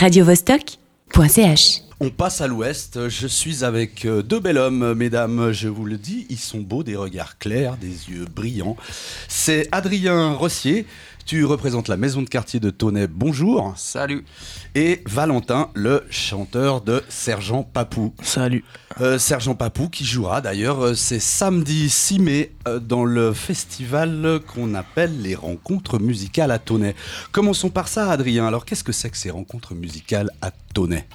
radiovostok.ch. On passe à l'ouest. Je suis avec euh, deux bel hommes, mesdames. Je vous le dis, ils sont beaux, des regards clairs, des yeux brillants. C'est Adrien Rossier. Tu représentes la maison de quartier de Tonnet. Bonjour. Salut. Et Valentin, le chanteur de Sergent Papou. Salut. Euh, Sergent Papou qui jouera d'ailleurs, euh, c'est samedi 6 mai euh, dans le festival qu'on appelle les rencontres musicales à Tonnet. Commençons par ça, Adrien. Alors, qu'est-ce que c'est que ces rencontres musicales à Tonnet?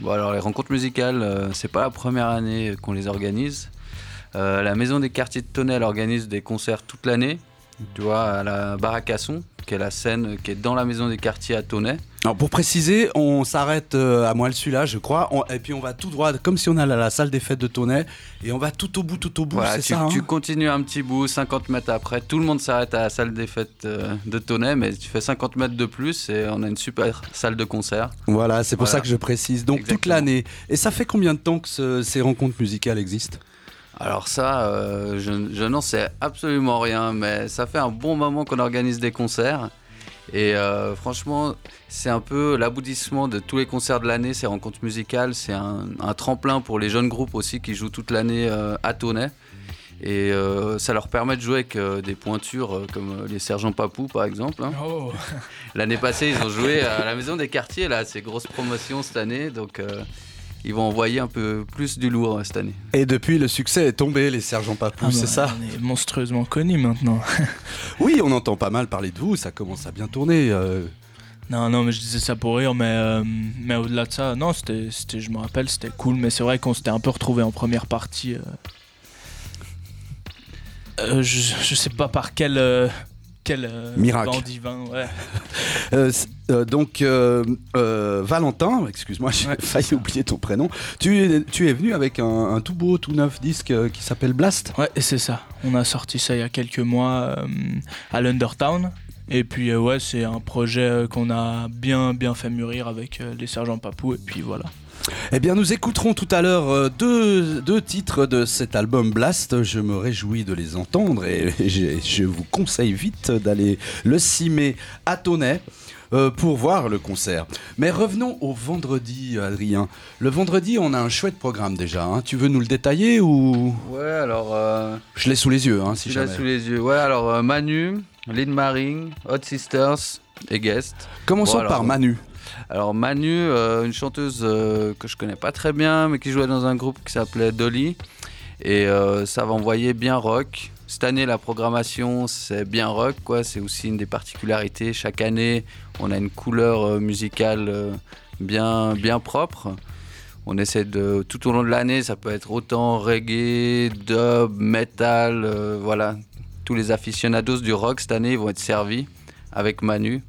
Bon alors les rencontres musicales, euh, c'est pas la première année qu'on les organise. Euh, la maison des quartiers de Tonnet elle organise des concerts toute l'année. Tu vois, à la Baracasson, qui est la scène qui est dans la maison des quartiers à Tonnet. Alors, pour préciser, on s'arrête euh, à Moelle-Sula, je crois, on- et puis on va tout droit, comme si on allait à la salle des fêtes de Tonnet, et on va tout au bout, tout au bout, Voilà, c'est tu, ça hein tu continues un petit bout, 50 mètres après, tout le monde s'arrête à la salle des fêtes euh, de Tonnet, mais tu fais 50 mètres de plus et on a une super salle de concert. Voilà, c'est pour Voilà. ça que je précise. Donc, toute l'année. Et ça fait combien de temps que ce- ces rencontres musicales existent? Alors ça, euh, je, je n'en sais absolument rien, mais ça fait un bon moment qu'on organise des concerts. Et euh, franchement, c'est un peu l'aboutissement de tous les concerts de l'année, ces rencontres musicales. C'est un, un tremplin pour les jeunes groupes aussi qui jouent toute l'année euh, à Tonnet. Et euh, ça leur permet de jouer avec des pointures comme les Sergents Papou par exemple. hein. Oh. L'année passée, ils ont joué à la Maison des Quartiers, là, c'est grosse promotion cette année. Donc ils vont envoyer un peu plus du lourd euh, cette année. Et depuis, le succès est tombé, les sergents Papou, Ah c'est bah, ça On est monstrueusement connus maintenant. Oui, on entend pas mal parler de vous, ça commence à bien tourner. euh. non, non, mais je disais ça pour rire, mais, euh, mais au-delà de ça, non, c'était, c'était, je me rappelle, c'était cool, mais c'est vrai qu'on s'était un peu retrouvés en première partie. euh. Euh, je, je sais pas par quel. euh, quel euh, Miracle. divin, ouais. Euh, euh, donc, euh, euh, Valentin, excuse-moi, j'ai Ouais, failli oublier ton prénom. Tu es, tu es venu avec un, un tout beau, tout neuf disque qui s'appelle Blast. Ouais, et c'est ça. On a sorti ça il y a quelques mois à l'Undertown. Et puis, ouais, c'est un projet qu'on a bien, bien fait mûrir avec les sergents Papou. Et puis voilà. Eh bien, nous écouterons tout à l'heure euh, deux, deux titres de cet album Blast. Je me réjouis de les entendre et je, je vous conseille vite d'aller le 6 mai à Tonnet. euh, pour voir le concert. Mais revenons au vendredi, Adrien. Le vendredi, on a un chouette programme déjà. hein. Tu veux nous le détailler ou? Ouais, alors... euh, je l'ai sous les yeux, hein, si l'as jamais. sous les yeux. Ouais, alors euh, Manu, Lynn Maring, Hot Sisters et Guest. Commençons Bon, alors, par Manu. Alors Manu, euh, une chanteuse euh, que je connais pas très bien, mais qui jouait dans un groupe qui s'appelait Dolly. Et euh, ça va envoyer bien rock. Cette année, la programmation, c'est bien rock, quoi. C'est aussi une des particularités. Chaque année, on a une couleur musicale bien, bien propre. On essaie de, tout au long de l'année, ça peut être autant reggae, dub, metal, voilà. Tous les aficionados du rock cette année vont être servis avec Manu.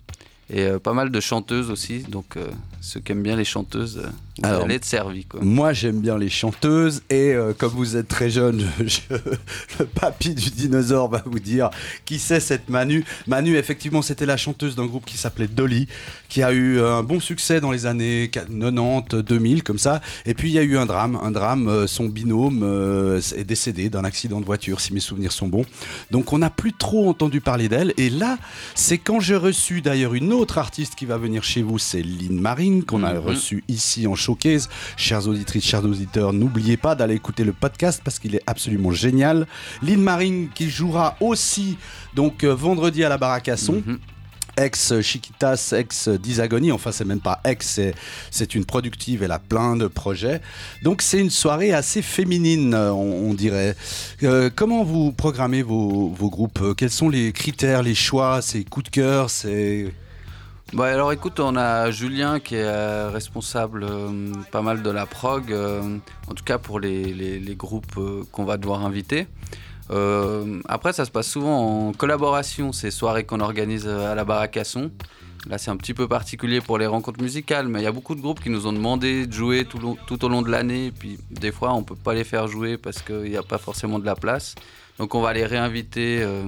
Et euh, pas mal de chanteuses aussi, euh, ceux qui aiment bien les chanteuses, euh, vous Alors, allez être servis. Quoi. Moi, j'aime bien les chanteuses et euh, comme vous êtes très jeune, je- je- le papy du dinosaure va vous dire qui c'est cette Manu? Manu, effectivement, c'était la chanteuse d'un groupe qui s'appelait Dolly, qui a eu un bon succès dans les années 90, 2000, comme ça. Et puis, il y a eu un drame. Un drame, euh, son binôme euh, est décédé d'un accident de voiture, si mes souvenirs sont bons. Donc, on n'a plus trop entendu parler d'elle. Et là, c'est quand j'ai reçu d'ailleurs une autre artiste qui va venir chez vous, c'est Lynn Qu'on a Mhm. reçu ici en showcase. Chères auditrices, chers auditeurs, n'oubliez pas d'aller écouter le podcast parce qu'il est absolument génial. Lynn Marine qui jouera aussi donc euh, vendredi à la Baracasson. Mhm. Ex Chiquitas, ex Disagonie, enfin c'est même pas ex, c'est- c'est une productive, elle a plein de projets. Donc c'est une soirée assez féminine, euh, on, on dirait. Euh, comment vous programmez vos, vos groupes? Quels sont les critères, les choix, c'est coup de cœur, c'est... Bah, alors écoute, on a Julien qui est euh, responsable euh, pas mal de la prog, euh, en tout cas pour les, groupes qu'on va devoir inviter. Après, ça se passe souvent en collaboration, ces soirées qu'on organise à la Baracasson. Là, c'est un petit peu particulier pour les rencontres musicales, mais il y a beaucoup de groupes qui nous ont demandé de jouer tout, tout au long de l'année. Puis, des fois, on peut pas les faire jouer parce qu'il n'y a pas forcément de la place. Donc, on va les réinviter euh,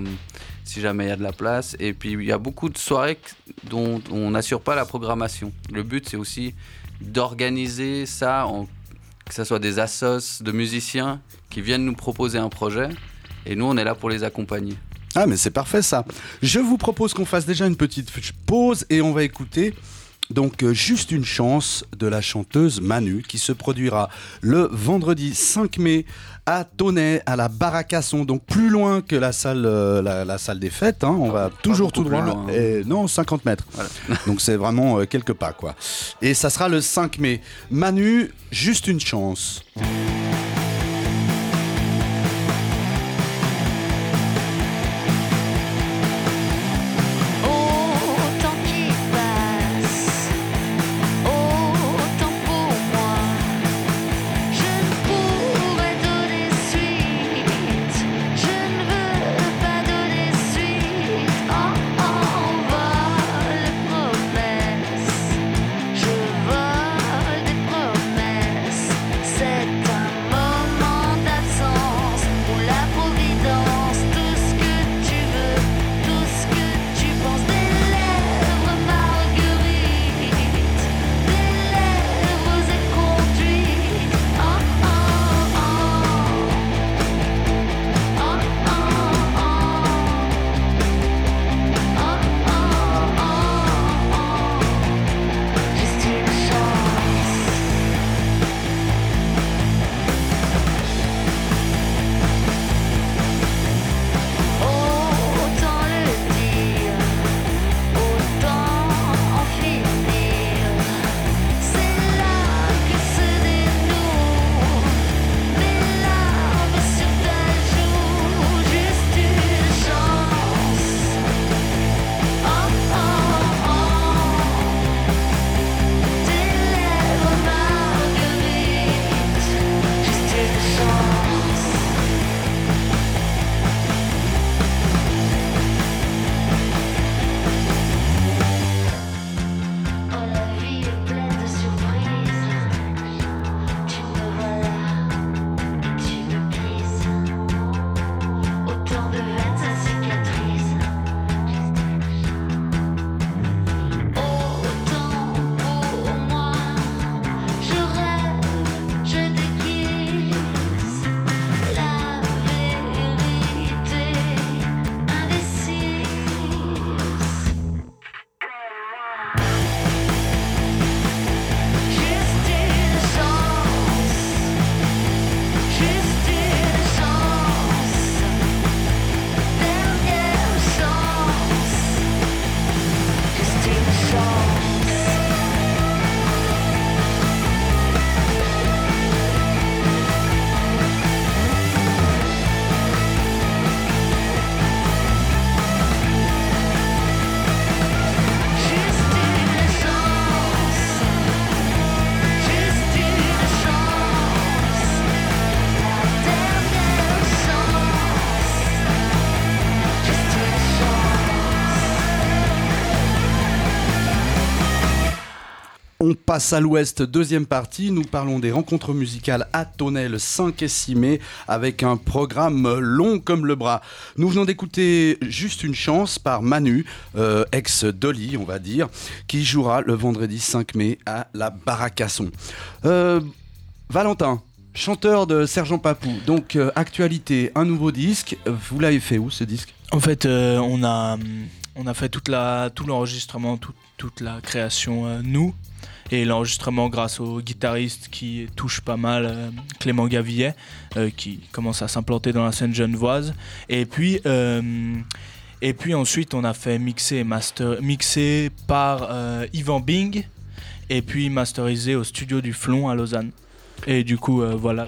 si jamais il y a de la place. Et puis, il y a beaucoup de soirées dont on n'assure pas la programmation. Le but, c'est aussi d'organiser ça, que ce soit des assos de musiciens qui viennent nous proposer un projet. Et nous, on est là pour les accompagner. Ah mais c'est parfait ça. Je vous propose qu'on fasse déjà une petite pause et on va écouter Donc euh, juste une chance de la chanteuse Manu qui se produira le vendredi 5 mai à Tonnet, à la Baracasson, donc plus loin que la salle, euh, la, salle des fêtes. Hein. on va toujours tout droit. Et, non, 50 mètres. donc c'est vraiment euh, quelques pas, quoi. Et ça sera le 5 mai. Manu, juste une chance. On passe à l'ouest, deuxième partie. Nous parlons des rencontres musicales à Tonnelle 5 et 6 mai avec un programme long comme le bras. Nous venons d'écouter Juste une chance par Manu, euh, ex-Dolly, on va dire, qui jouera le vendredi 5 mai à la Baracasson. Euh, Valentin, chanteur de Sergent Papou. Donc, euh, actualité, un nouveau disque. Vous l'avez fait où ce disque? En fait, on, a, on a fait toute la, tout l'enregistrement, toute la création, nous et l'enregistrement grâce au guitariste qui touche pas mal, euh, Clément Gavillet, euh, qui commence à s'implanter dans la scène genevoise. Et puis, euh, ensuite, on a fait mixer par Yvan Bing et puis masterisé au studio du Flon à Lausanne. Et du coup, euh, voilà.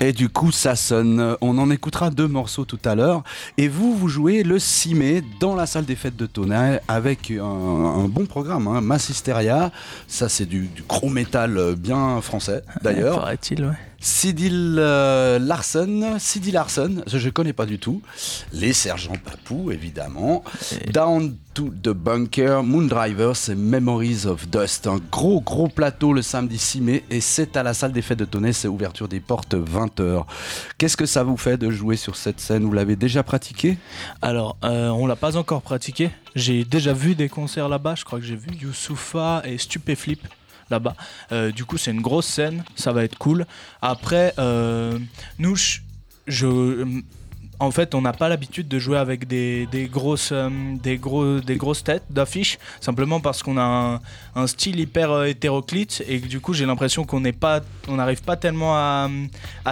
Et du coup, ça sonne. On en écoutera deux morceaux tout à l'heure. Et vous, vous jouez le 6 mai dans la salle des fêtes de Tonnerre avec un, bon programme. Hein. Massisteria, ça c'est du, du gros métal bien français d'ailleurs. Paraît-il, ouais. Sidil euh, Larson, Sidil Larson, je ne connais pas du tout. Les Sergents Papou, évidemment. Down to the Bunker, Moondrivers et Memories of Dust. Un gros, gros plateau le samedi 6 mai et c'est à la salle des fêtes de Tonnet, c'est ouverture des portes 20h. Qu'est-ce que ça vous fait de jouer sur cette scène? Vous l'avez déjà pratiqué? Alors, euh, on l'a pas encore pratiqué. J'ai déjà vu des concerts là-bas. Je crois que j'ai vu Youssoufa et Stupéflip là-bas. Euh, du coup, c'est une grosse scène, ça va être cool. Après, euh, nous, je, en fait, on n'a pas l'habitude de jouer avec des, grosses, euh, des, des grosses têtes d'affiches, simplement parce qu'on a un, style hyper hétéroclite et du coup, j'ai l'impression qu'on n'arrive pas tellement à,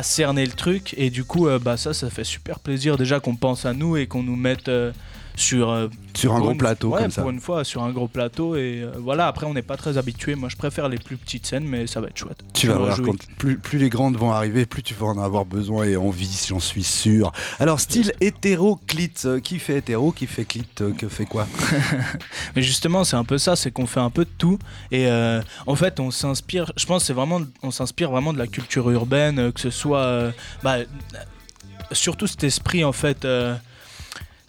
cerner le truc. Et du coup, bah, ça, ça fait super plaisir déjà qu'on pense à nous et qu'on nous mette sur, euh, Sur un gros plateau ouais, comme ça. Pour une fois, sur un gros plateau. Et euh, voilà, après, on n'est pas très habitué. Moi, je préfère les plus petites scènes, mais ça va être chouette. Tu Je vas voir, quand plus, plus les grandes vont arriver, plus tu vas en avoir besoin et envie, j'en suis sûr. Alors, style hétéroclite, euh, qui fait hétéro, qui fait clite, euh, que fait quoi? Mais justement, c'est un peu ça, c'est qu'on fait un peu de tout. Et en fait, on s'inspire, je pense, c'est vraiment, on s'inspire vraiment de la culture urbaine, que ce soit, bah, surtout cet esprit en fait.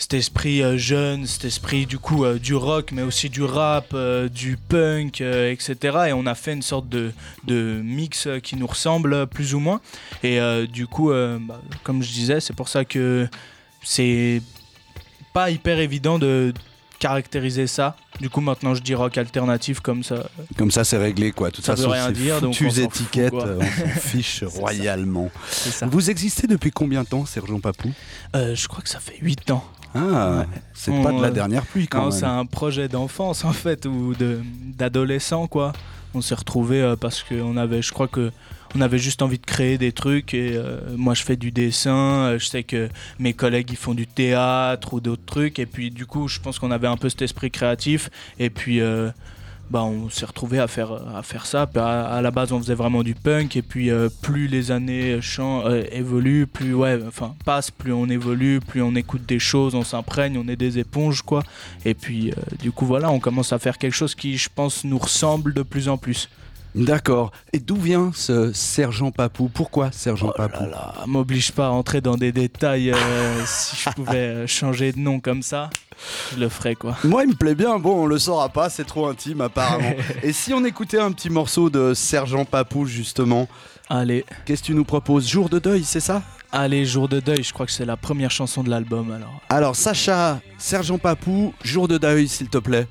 Cet esprit euh, jeune, cet esprit du coup euh, du rock, mais aussi du rap, euh, du punk, euh, etc. Et on a fait une sorte de, de mix qui nous ressemble plus ou moins. Et euh, du coup, euh, bah, comme je disais, c'est pour ça que c'est pas hyper évident de caractériser ça. Du coup, maintenant, je dis rock alternatif comme ça. Comme ça, c'est réglé, quoi. De toute Ça veut façon, rien dire, donc foutues on s'en fout, étiquettes, quoi. on s'en fiche royalement. Ça. Vous existez depuis combien de temps, Sergent Papou? Euh, je crois que ça fait 8 ans. Ah, c'est On, pas de la euh, dernière pluie quand Non, même. c'est un projet d'enfance en fait ou de d'adolescent quoi. On s'est retrouvés parce qu'on avait, je crois que on avait juste envie de créer des trucs et euh, moi je fais du dessin, euh, je sais que mes collègues ils font du théâtre ou d'autres trucs et puis du coup je pense qu'on avait un peu cet esprit créatif et puis euh, bah on s'est retrouvés à faire à faire ça. À, la base on faisait vraiment du punk et puis euh, plus les années euh, évoluent, plus ouais enfin passent, plus on évolue, plus on écoute des choses, on s'imprègne, on est des éponges quoi. Et puis, euh, du coup, voilà, on commence à faire quelque chose qui, je pense, nous ressemble de plus en plus. D'accord. Et d'où vient ce Sergent Papou? Pourquoi Sergent Oh Papou? là, m'oblige pas à entrer dans des détails. euh, si je pouvais euh, changer de nom comme ça, je le ferais, quoi. Moi, il me plaît bien. Bon, on le saura pas, c'est trop intime apparemment. Et si on écoutait un petit morceau de Sergent Papou, justement, Allez, qu'est-ce que tu nous proposes? Jour de deuil, c'est ça? Allez, jour de deuil, je crois que c'est la première chanson de l'album, alors. Alors, Sacha, Sergent Papou, Jour de deuil, s'il te plaît.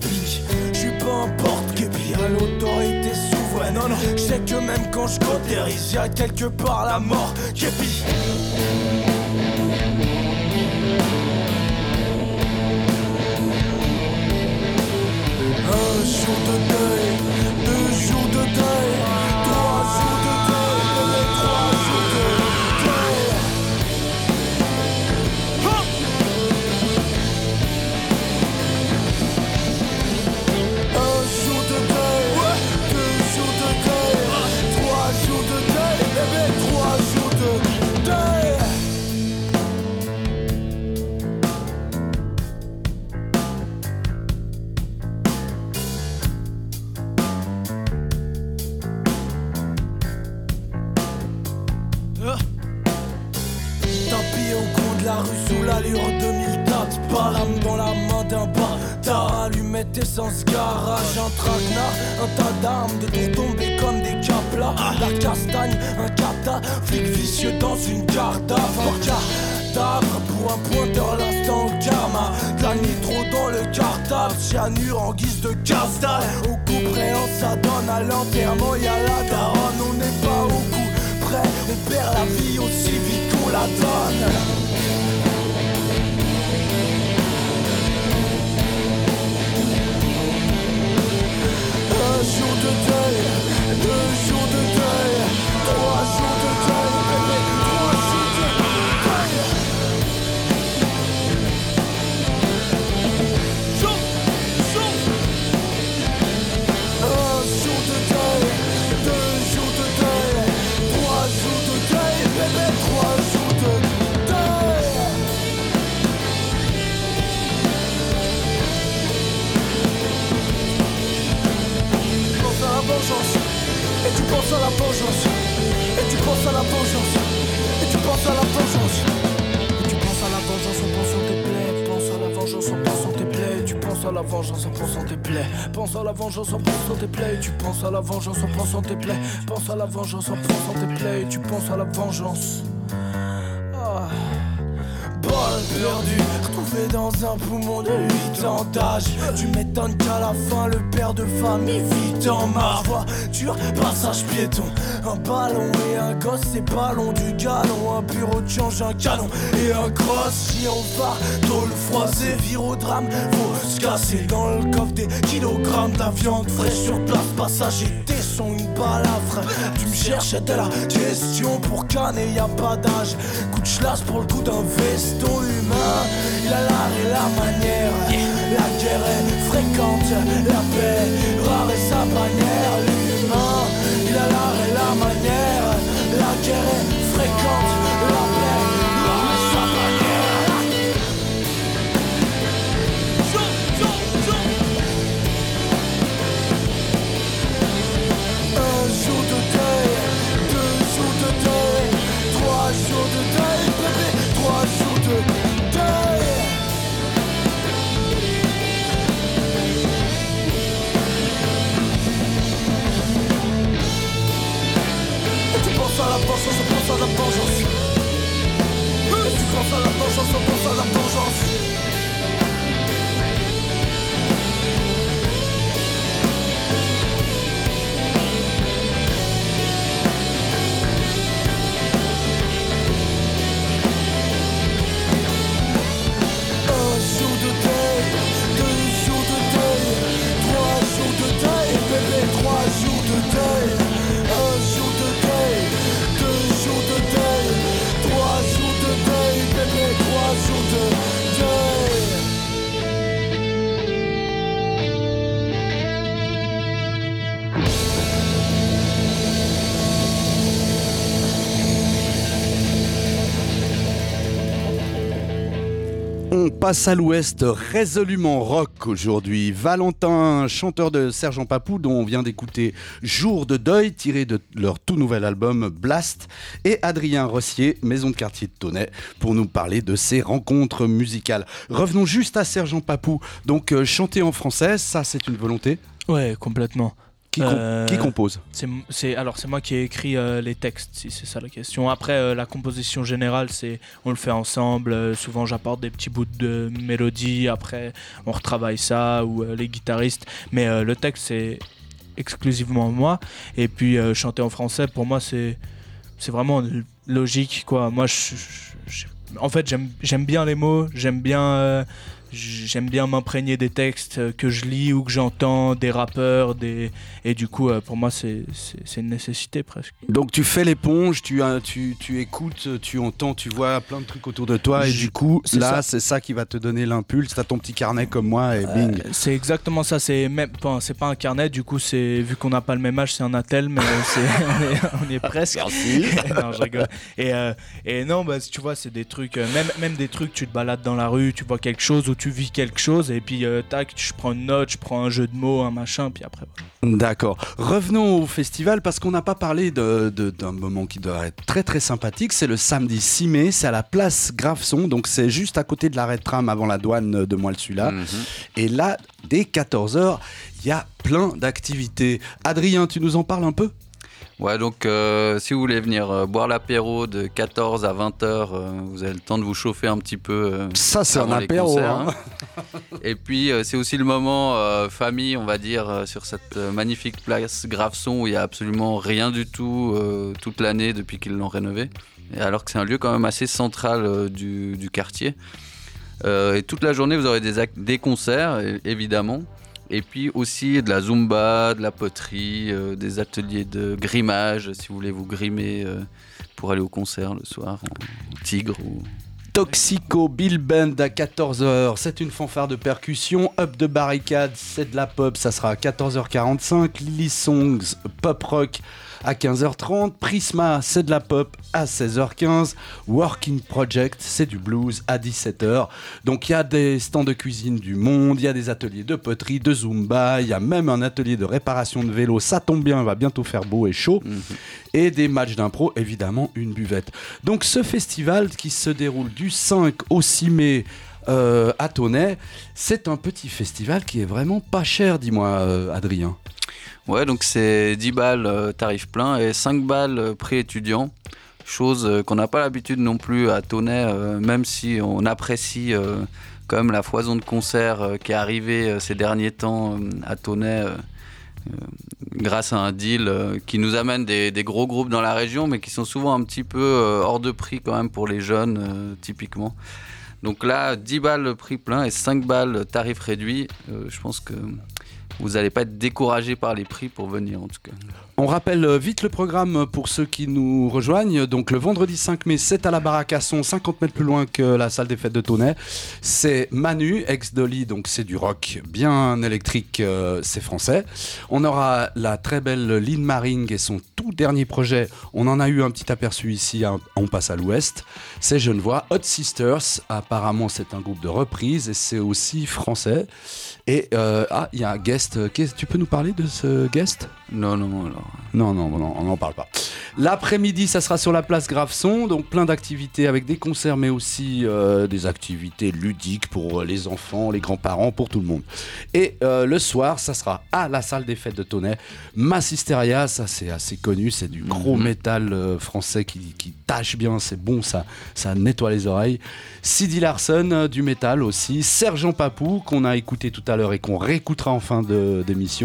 Porte-épic. Je suis pas un porte-képi, à l'autorité souveraine. Non, non, je sais que même quand je cautérise, y'a quelque part la mort képi. Un jour de deuil, deux jours de deuil, la vie aussi vite qu'on la donne penses à la vengeance, et tu penses à la vengeance, et tu penses à la vengeance, et tu penses à la vengeance en pensant tes plaies, pense à la vengeance en pensant tes plaies, tu penses à la vengeance en pensant tes plaies, pense à la vengeance en pensant tes plaies, tu penses à la vengeance en pensant tes plaies, pense à la vengeance en pensant tes plaies, tu penses à la vengeance. Ah. Balle perdue dans un poumon de 8 ans d'âge. Tu m'étonnes qu'à la fin, le père de famille vit en ma voiture. Passage piéton, un ballon et un gosse, c'est ballon du galon. Un bureau de change, un canon et un cross. Gyrophare, tôle froissée, virodrame, faut se casser dans le coffre des kilogrammes de viande fraîche sur place. Passager, tes une balafre. Tu me cherchais de la question pour canner, y a pas d'âge. Coup de chlasse pour le coup d'un veston humain. Il a l'art et la manière. La guerre est fréquente, la paix rare et sa bannière. L'humain, il a l'art et la manière. La guerre est fréquente, On passe à l'ouest résolument rock aujourd'hui. Valentin, chanteur de Sergent Papou, dont on vient d'écouter Jour de deuil, tiré de leur tout nouvel album Blast, et Adrien Rossier, maison de quartier de Tonnet, pour nous parler de ses rencontres musicales. Revenons juste à Sergent Papou. Donc, euh, chanter en français, ça c'est une volonté? Ouais, complètement. Qui, com- Euh, qui compose C'est, alors c'est moi qui ai écrit euh, les textes, si c'est ça la question. Après, euh, la composition générale, c'est on le fait ensemble. Souvent, j'apporte des petits bouts de mélodie. Après, on retravaille ça ou les guitaristes. Mais le texte, c'est exclusivement moi. Et puis, chanter en français, pour moi, c'est c'est vraiment logique, quoi. Moi, je, je- je- en fait, j'aime j'aime bien les mots. J'aime bien j'aime bien m'imprégner des textes euh, que je lis ou que j'entends, des rappeurs, des et du coup, euh, pour moi, c'est une nécessité presque. Donc tu fais l'éponge, tu, tu, tu écoutes, tu entends, tu vois plein de trucs autour de toi et Je- du coup c'est là ça. c'est ça qui va te donner l'impulse. T'as ton petit carnet comme moi et bing. Euh, c'est exactement ça. C'est même, enfin, c'est pas un carnet. Du coup, c'est vu qu'on n'a pas le même âge, c'est un attel, mais on, est, on est presque. non, je rigole. Et, euh, et non, bah, tu vois, c'est des trucs, même, même des trucs. Tu te balades dans la rue, tu vois quelque chose ou tu vis quelque chose, et puis euh, tac, je prends une note, je prends un jeu de mots, un machin, puis après. voilà. D'accord. Revenons au festival parce qu'on n'a pas parlé de- de- d'un moment qui doit être très très sympathique. C'est le samedi 6 mai, c'est à la place Graveson, donc c'est juste à côté de l'arrêt de tram avant la douane de Moelle-Sula. Mhm. Et là, dès 14h, il y a plein d'activités. Adrien, tu nous en parles un peu? Ouais, donc euh, si vous voulez venir euh, boire l'apéro de 14 à 20 heures, euh, vous avez le temps de vous chauffer un petit peu. Ça, c'est un apéro. concerts, hein. hein. Et puis c'est aussi le moment famille, on va dire, sur cette magnifique place Graveson où il y a absolument rien du tout toute l'année depuis qu'ils l'ont rénové. Et alors que c'est un lieu quand même assez central du, du quartier. Et toute la journée, vous aurez des, des concerts, évidemment. Et puis aussi de la zumba, de la poterie, euh, des ateliers de grimage, si vous voulez vous grimer euh, pour aller au concert le soir en tigre Toxico Bill Band à 14h, c'est une fanfare de percussion. Up de barricade, c'est de la pop, ça sera à 14h45. Lily Songs, pop rock à 15h30. Prisma, c'est de la pop à 16h15. Working Project, c'est du blues à 17h. Donc il y a des stands de cuisine du monde, il y a des ateliers de poterie, de zumba, il y a même un atelier de réparation de vélo. Ça tombe bien, il va bientôt faire beau et chaud et des matchs d'impro, évidemment une buvette. Donc ce festival qui se déroule du 5 au 6 mai euh, à Tonnet. C'est un petit festival qui est vraiment pas cher, dis-moi, euh, Adrien. Ouais, donc c'est 10 balles euh, tarif plein et 5 balles euh, prix étudiant. Chose euh, qu'on n'a pas l'habitude non plus à Tonnet, même si on apprécie quand même la foison de concerts qui est arrivée ces derniers temps à Tonnet. grâce à un deal qui nous amène des, gros groupes dans la région, mais qui sont souvent un petit peu hors de prix quand même pour les jeunes, typiquement. Donc là, 10 balles le prix plein et 5 balles tarif réduit. Je pense que vous n'allez pas être découragé par les prix pour venir en tout cas. On rappelle euh, vite le programme pour ceux qui nous rejoignent. Donc le vendredi 5 mai, c'est à la Baracasson, 50 mètres plus loin que la salle des fêtes de Tonnet. C'est Manu, ex-Dolly, donc c'est du rock bien électrique, euh, c'est français. On aura la très belle Lynn Maring et son tout dernier projet. On en a eu un petit aperçu ici, on passe à l'ouest. C'est Genevois, Hot Sisters. Apparemment, c'est un groupe de reprise et c'est aussi français. Et euh, ah, il y a un guest. Tu peux nous parler de ce guest? Non, non, alors. non, non, non, on n'en parle pas. L'après-midi, ça sera sur la place Graveson, donc plein d'activités avec des concerts, mais aussi euh, des activités ludiques pour les enfants, les grands-parents, pour tout le monde. Et euh, le soir, ça sera à la salle des fêtes de Tonnet. Massisteria, ça c'est assez connu, c'est du gros Mhm. métal euh, français qui, qui tâche bien, c'est bon, ça, ça nettoie les oreilles. Sidi Larson, euh, du métal aussi. Sergent Papou, qu'on a écouté tout à l'heure et qu'on réécoutera en fin d'émission.